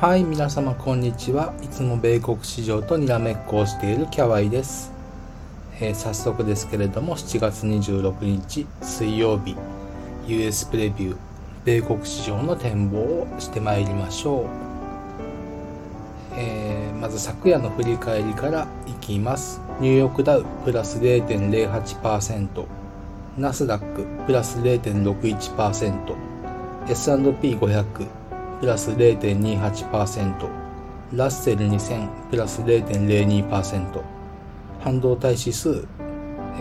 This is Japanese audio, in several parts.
はい、皆様こんにちは。いつも米国市場とにらめっこをしているキャワイです。えー、早速ですけれども、7月26日水曜日、US プレビュー、米国市場の展望をしてまいりましょう。えー、まず昨夜の振り返りからいきます。ニューヨークダウプラス0.08%、ナスダックプラス0.61%、S&P500 プラス0.28%ラッセル2000プラス0.02%半導体指数、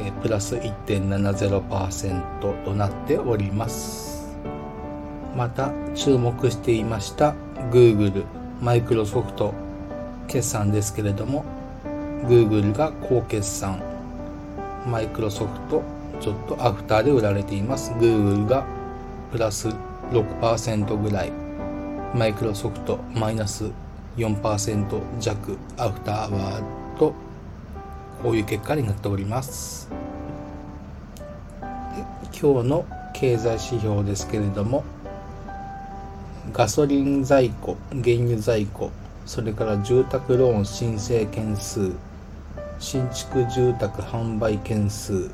えプラス1.70%となっております。また注目していました Google、マイクロソフト決算ですけれども Google が高決算。マイクロソフトちょっとアフターで売られています。Google がプラス6%ぐらい。マイクロソフトマイナス4%弱アフターアワーとこういう結果になっております。今日の経済指標ですけれどもガソリン在庫原油在庫それから住宅ローン申請件数新築住宅販売件数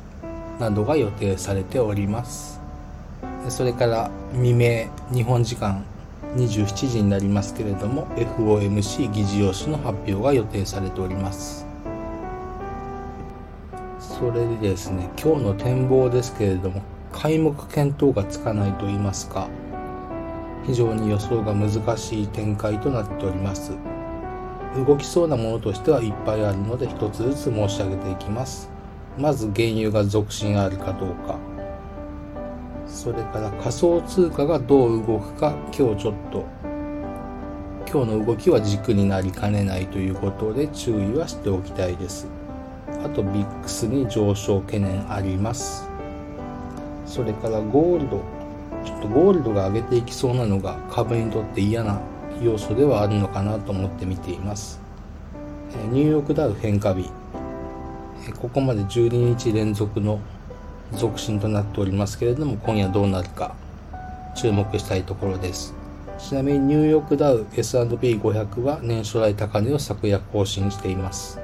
などが予定されております。それから未明日本時間27時になりますけれども FOMC 議事要旨の発表が予定されております。それでですね今日の展望ですけれども開目見当がつかないと言いますか非常に予想が難しい展開となっております。動きそうなものとしてはいっぱいあるので一つずつ申し上げていきます。まず原油が続伸あるかどうか。それから仮想通貨がどう動くか今日ちょっと今日の動きは軸になりかねないということで注意はしておきたいです。あとビックスに上昇懸念あります。それからゴールド。ちょっとゴールドが上げていきそうなのが株にとって嫌な要素ではあるのかなと思って見ています。ニューヨークダウ変化日。ここまで12日連続の続進となっておりますけれども今夜どうなるか注目したいところです。ちなみにニューヨークダウ S&P500 は年初来高値を昨夜更新しています。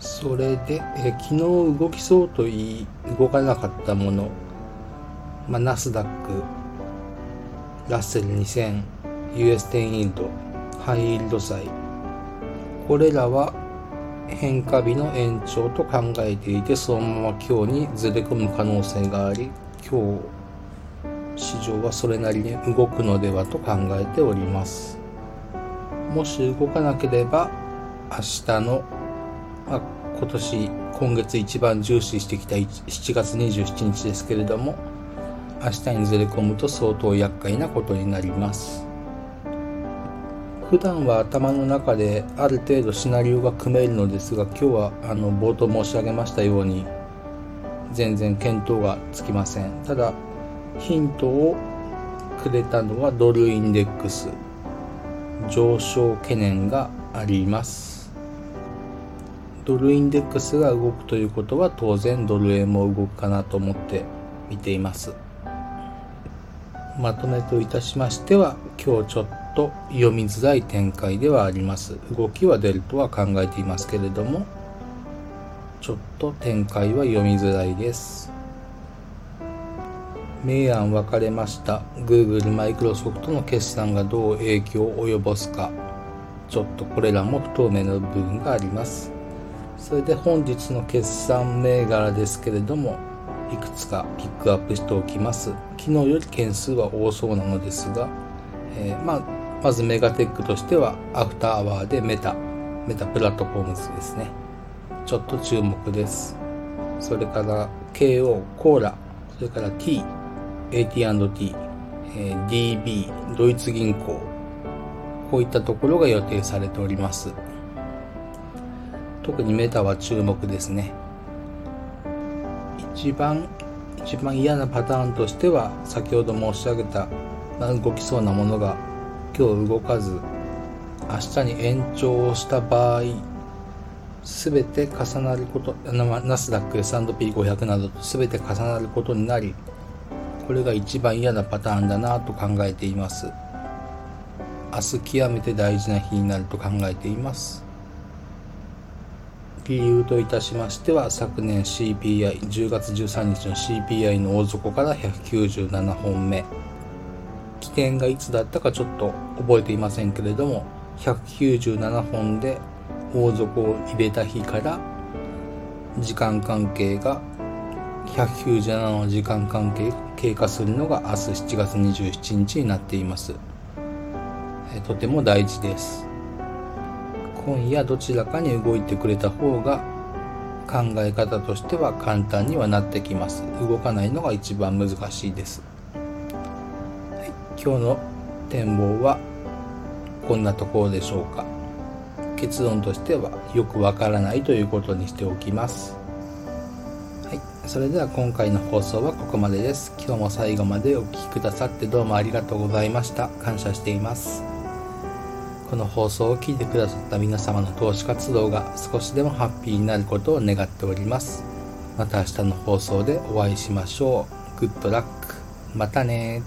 それでえ昨日動きそうといい動かなかったもの、まあ、ナスダックラッセル 2000US10 イールドハイイールド債。これらは変化日の延長と考えていてそのまま今日にずれ込む可能性があり今日市場はそれなりに動くのではと考えております。もし動かなければ明日の、まあ、今年今月一番重視してきた7月27日ですけれども明日にずれ込むと相当厄介なことになります。普段は頭の中である程度シナリオが組めるのですが今日はあの冒頭申し上げましたように全然見当がつきません。ただヒントをくれたのはドルインデックス。上昇懸念があります。ドルインデックスが動くということは当然ドル円も動くかなと思って見ています。まとめといたしましては今日ちょっとと読みづらい展開ではあります。動きは出るとは考えていますけれどもちょっと展開は読みづらいです。明暗分かれました。Google、マイクロソフトの決算がどう影響を及ぼすか。ちょっとこれらも不透明な部分があります。それで本日の決算銘柄ですけれどもいくつかピックアップしておきます。昨日より件数は多そうなのですが、えー、まあまずメガテックとしてはアフターアワーで Meta、Meta Platforms ですね。ちょっと注目です。それから KO、コーラ、それから T、AT&T、え DB、ドイツ銀行、こういったところが予定されております。特にメタは注目ですね。一番、一番嫌なパターンとしては、先ほど申し上げた、動きそうなものが今日動かず明日に延長をした場合全て重なることナスダック S&P500 などと全て重なることになりこれが一番嫌なパターンだなと考えています。明日極めて大事な日になると考えています。理由といたしましては昨年 CPI10 月13日の CPI の大底から197本目。点がいつだったかちょっと覚えていませんけれども197本で大底を入れた日から時間関係が197の時間関係経過するのが明日7月27日になっています。とても大事です。今夜どちらかに動いてくれた方が考え方としては簡単にはなってきます。動かないのが一番難しいです、今日の展望はこんなところでしょうか。結論としてはよくわからないということにしておきます。はい。それでは今回の放送はここまでです。今日も最後までお聴きくださってどうもありがとうございました。感謝しています。この放送を聞いてくださった皆様の投資活動が少しでもハッピーになることを願っております。また明日の放送でお会いしましょう。グッドラック。またね